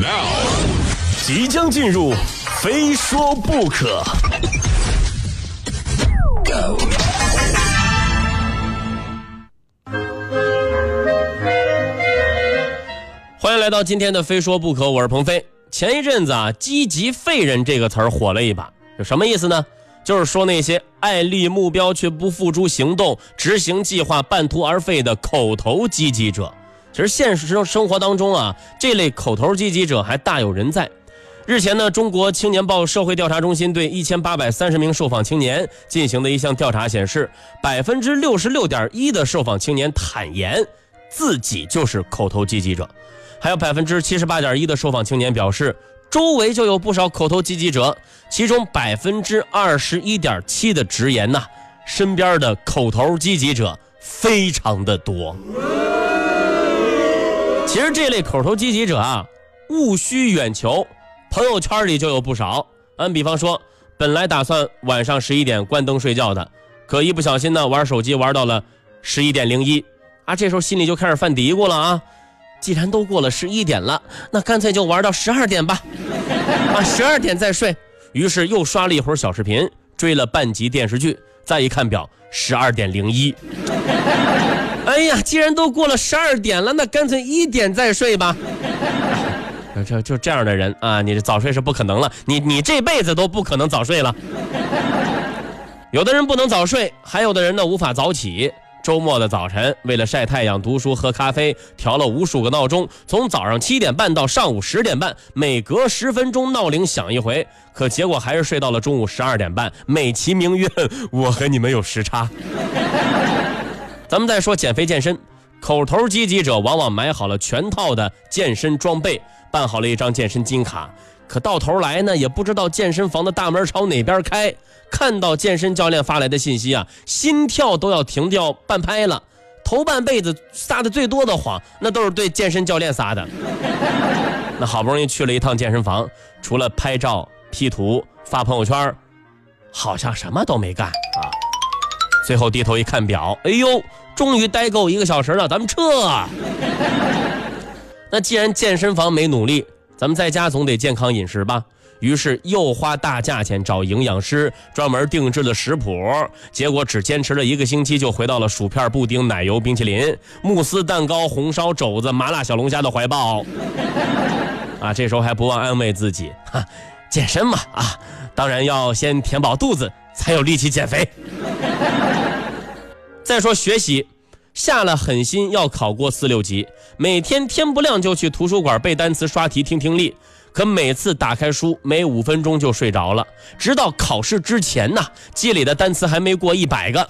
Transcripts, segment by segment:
Now，即将进入，非说不可。欢迎来到今天的《非说不可》，我是鹏飞。前一阵子啊，“积极废人”这个词儿火了一把，有什么意思呢？就是说那些爱立目标却不付诸行动、执行计划半途而废的口头积极者。其实现实生活当中啊，这类口头积极者还大有人在。日前呢，中国青年报社会调查中心对一千八百三十名受访青年进行的一项调查显示，百分之六十六点一的受访青年坦言自己就是口头积极者，还有百分之七十八点一的受访青年表示周围就有不少口头积极者，其中百分之二十一点七的直言呐，身边的口头积极者非常的多。其实这类口头积极者啊，务需远求，朋友圈里就有不少。嗯，比方说，本来打算晚上十一点关灯睡觉的，可一不小心呢，玩手机玩到了十一点零一，啊，这时候心里就开始犯嘀咕了啊，既然都过了十一点了，那干脆就玩到十二点吧，啊，十二点再睡。于是又刷了一会儿小视频，追了半集电视剧，再一看表，十二点零一。哎呀，既然都过了十二点了，那干脆一点再睡吧。就就这样的人啊，你这早睡是不可能了，你你这辈子都不可能早睡了。有的人不能早睡，还有的人呢无法早起。周末的早晨，为了晒太阳、读书、喝咖啡，调了无数个闹钟，从早上七点半到上午十点半，每隔十分钟闹铃响一回，可结果还是睡到了中午十二点半，美其名曰我和你们有时差。咱们再说减肥健身，口头积极者往往买好了全套的健身装备，办好了一张健身金卡，可到头来呢，也不知道健身房的大门朝哪边开。看到健身教练发来的信息啊，心跳都要停掉半拍了。头半辈子撒的最多的谎，那都是对健身教练撒的。那好不容易去了一趟健身房，除了拍照、P 图、发朋友圈，好像什么都没干啊。最后低头一看表，哎呦，终于待够一个小时了，咱们撤。那既然健身房没努力，咱们在家总得健康饮食吧？于是又花大价钱找营养师专门定制了食谱，结果只坚持了一个星期，就回到了薯片、布丁、奶油、冰淇淋、慕斯蛋糕、红烧肘子、麻辣小龙虾的怀抱。啊，这时候还不忘安慰自己：哈，健身嘛，啊，当然要先填饱肚子，才有力气减肥。再说学习，下了狠心要考过四六级，每天天不亮就去图书馆背单词、刷题、听听力。可每次打开书，没五分钟就睡着了。直到考试之前呢，积累的单词还没过一百个。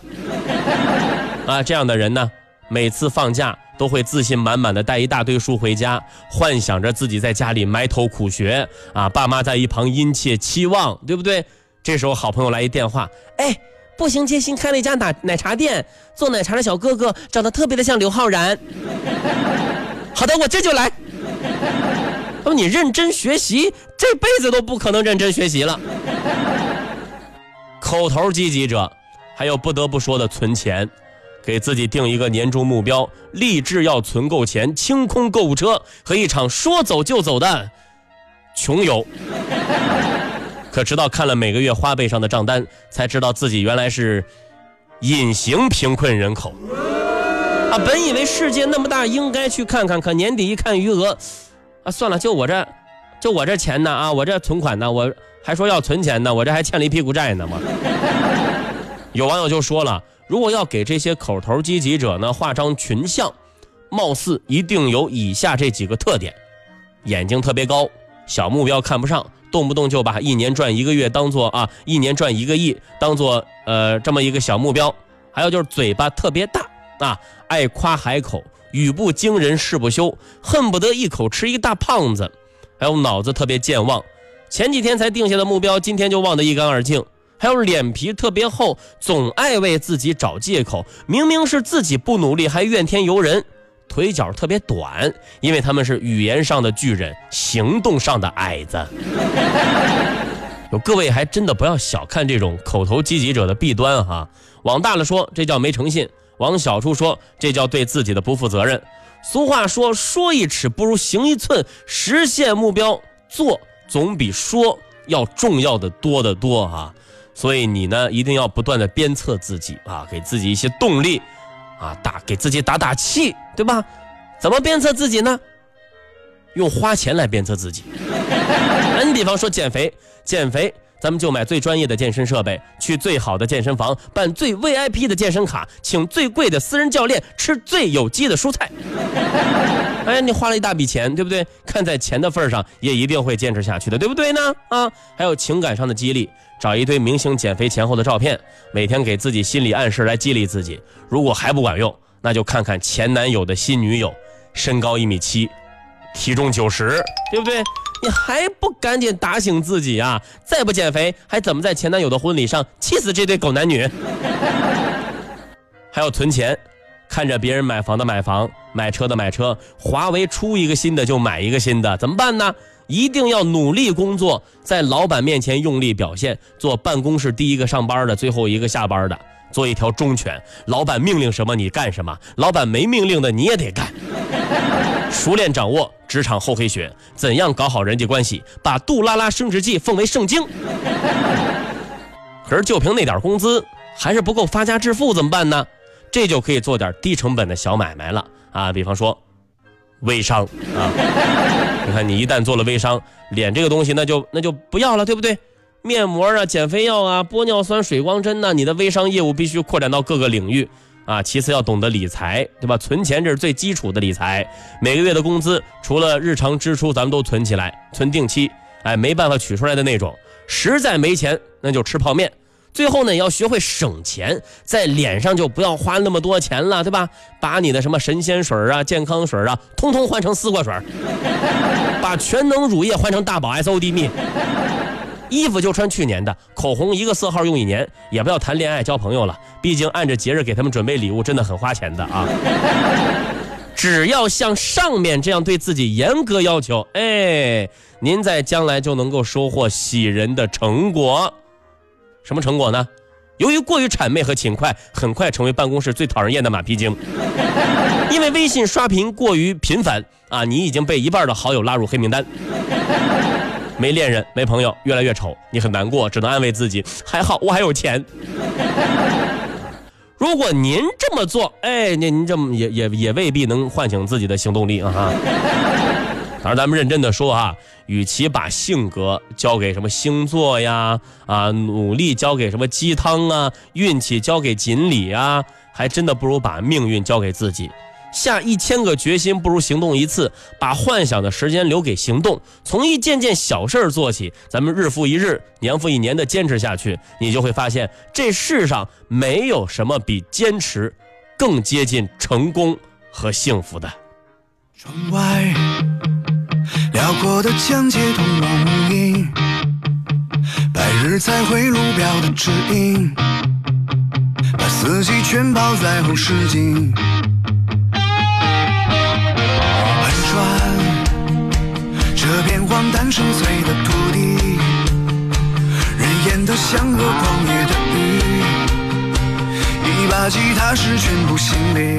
啊，这样的人呢，每次放假都会自信满满的带一大堆书回家，幻想着自己在家里埋头苦学。啊，爸妈在一旁殷切期望，对不对？这时候好朋友来一电话，哎。步行街新开了一家奶奶茶店，做奶茶的小哥哥长得特别的像刘昊然。好的，我这就来。他说你认真学习，这辈子都不可能认真学习了。口头积极者，还有不得不说的存钱，给自己定一个年终目标，立志要存够钱，清空购物车和一场说走就走的穷游。可直到看了每个月花呗上的账单，才知道自己原来是隐形贫困人口啊！本以为世界那么大，应该去看看，可年底一看余额，啊，算了，就我这，就我这钱呢啊，我这存款呢，我还说要存钱呢，我这还欠了一屁股债呢嘛。有网友就说了，如果要给这些口头积极者呢画张群像，貌似一定有以下这几个特点：眼睛特别高，小目标看不上。动不动就把一年赚一个月当做啊，一年赚一个亿当做呃这么一个小目标，还有就是嘴巴特别大啊，爱夸海口，语不惊人誓不休，恨不得一口吃一大胖子，还有脑子特别健忘，前几天才定下的目标，今天就忘得一干二净，还有脸皮特别厚，总爱为自己找借口，明明是自己不努力，还怨天尤人。腿脚特别短，因为他们是语言上的巨人，行动上的矮子。有各位还真的不要小看这种口头积极者的弊端哈。往大了说，这叫没诚信；往小处说，这叫对自己的不负责任；俗话说，说一尺不如行一寸，实现目标做总比说要重要的多得多啊！所以你呢，一定要不断的鞭策自己啊，给自己一些动力啊，打给自己打打气，对吧？怎么鞭策自己呢？用花钱来鞭策自己。你比方说减肥，减肥。咱们就买最专业的健身设备，去最好的健身房，办最 VIP 的健身卡，请最贵的私人教练，吃最有机的蔬菜。哎，你花了一大笔钱，对不对？看在钱的份上，也一定会坚持下去的，对不对呢？啊，还有情感上的激励，找一堆明星减肥前后的照片，每天给自己心理暗示来激励自己。如果还不管用，那就看看前男友的新女友，身高一米七，体重九十，对不对？你还不赶紧打醒自己啊！再不减肥，还怎么在前男友的婚礼上气死这对狗男女？还要存钱，看着别人买房的买房，买车的买车，华为出一个新的就买一个新的，怎么办呢？一定要努力工作，在老板面前用力表现，做办公室第一个上班的，最后一个下班的，做一条忠犬。老板命令什么你干什么，老板没命令的你也得干。熟练掌握职场厚黑学，怎样搞好人际关系？把杜拉拉升职记奉为圣经。可是就凭那点工资，还是不够发家致富，怎么办呢？这就可以做点低成本的小买卖了啊！比方说，微商啊。你看，你一旦做了微商，脸这个东西那就那就不要了，对不对？面膜啊，减肥药啊，玻尿酸、水光针呐，你的微商业务必须扩展到各个领域。啊，其次要懂得理财，对吧？存钱这是最基础的理财。每个月的工资，除了日常支出，咱们都存起来，存定期。哎，没办法取出来的那种，实在没钱，那就吃泡面。最后呢，要学会省钱，在脸上就不要花那么多钱了，对吧？把你的什么神仙水啊、健康水啊，通通换成丝瓜水，把全能乳液换成大宝 S O D 蜜。衣服就穿去年的，口红一个色号用一年，也不要谈恋爱交朋友了，毕竟按着节日给他们准备礼物真的很花钱的啊。只要像上面这样对自己严格要求，哎，您在将来就能够收获喜人的成果。什么成果呢？由于过于谄媚和勤快，很快成为办公室最讨人厌的马屁精。因为微信刷屏过于频繁啊，你已经被一半的好友拉入黑名单。没恋人，没朋友，越来越丑，你很难过，只能安慰自己，还好我还有钱。如果您这么做，哎，您您这么也也也未必能唤醒自己的行动力啊哈。当然，咱们认真的说啊，与其把性格交给什么星座呀，啊，努力交给什么鸡汤啊，运气交给锦鲤啊，还真的不如把命运交给自己。下一千个决心不如行动一次，把幻想的时间留给行动，从一件件小事做起，咱们日复一日、年复一年的坚持下去，你就会发现这世上没有什么比坚持更接近成功和幸福的。窗外辽阔的江街通往无垠，白日彩绘路标的指引，把四季全抛在后视镜。荒诞深邃的土地，人烟的像和狂野的雨，一把吉他是全部心力。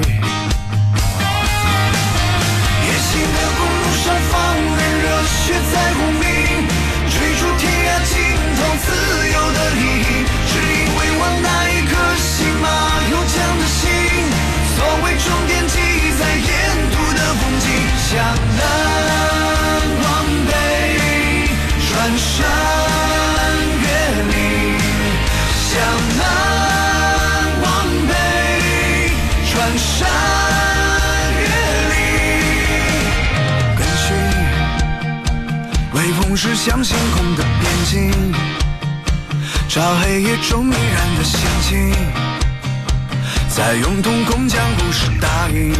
夜行的公路上放任热血在轰鸣，追逐天涯尽头自由的意义，驶向星空的边境，找黑夜中迷人的心情，在用瞳孔将故事打印。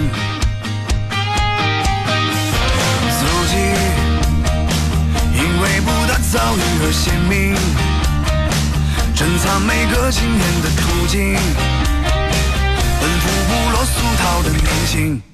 遭遇而鲜明，珍藏每个惊艳的途径，奔赴部落俗套的宁静。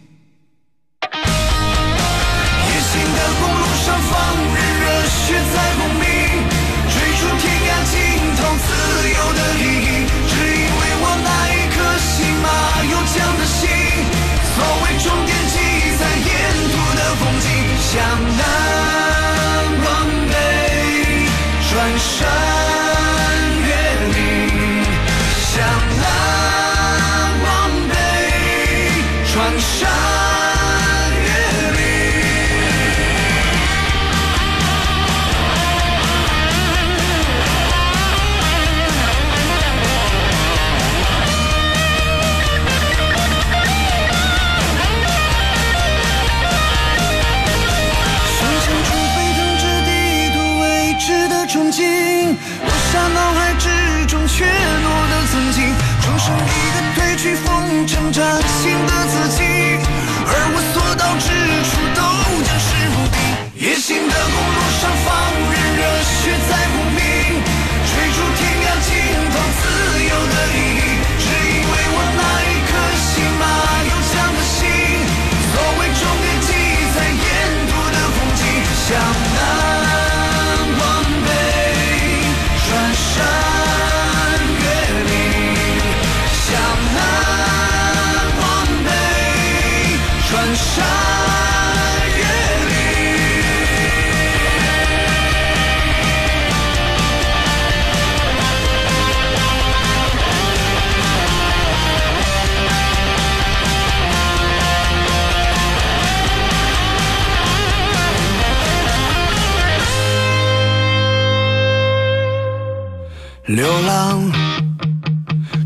流浪。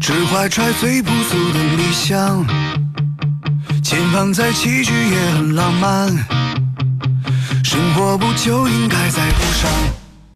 只怀揣最朴素的理想。前方再崎岖也很浪漫。生活不就应该在路上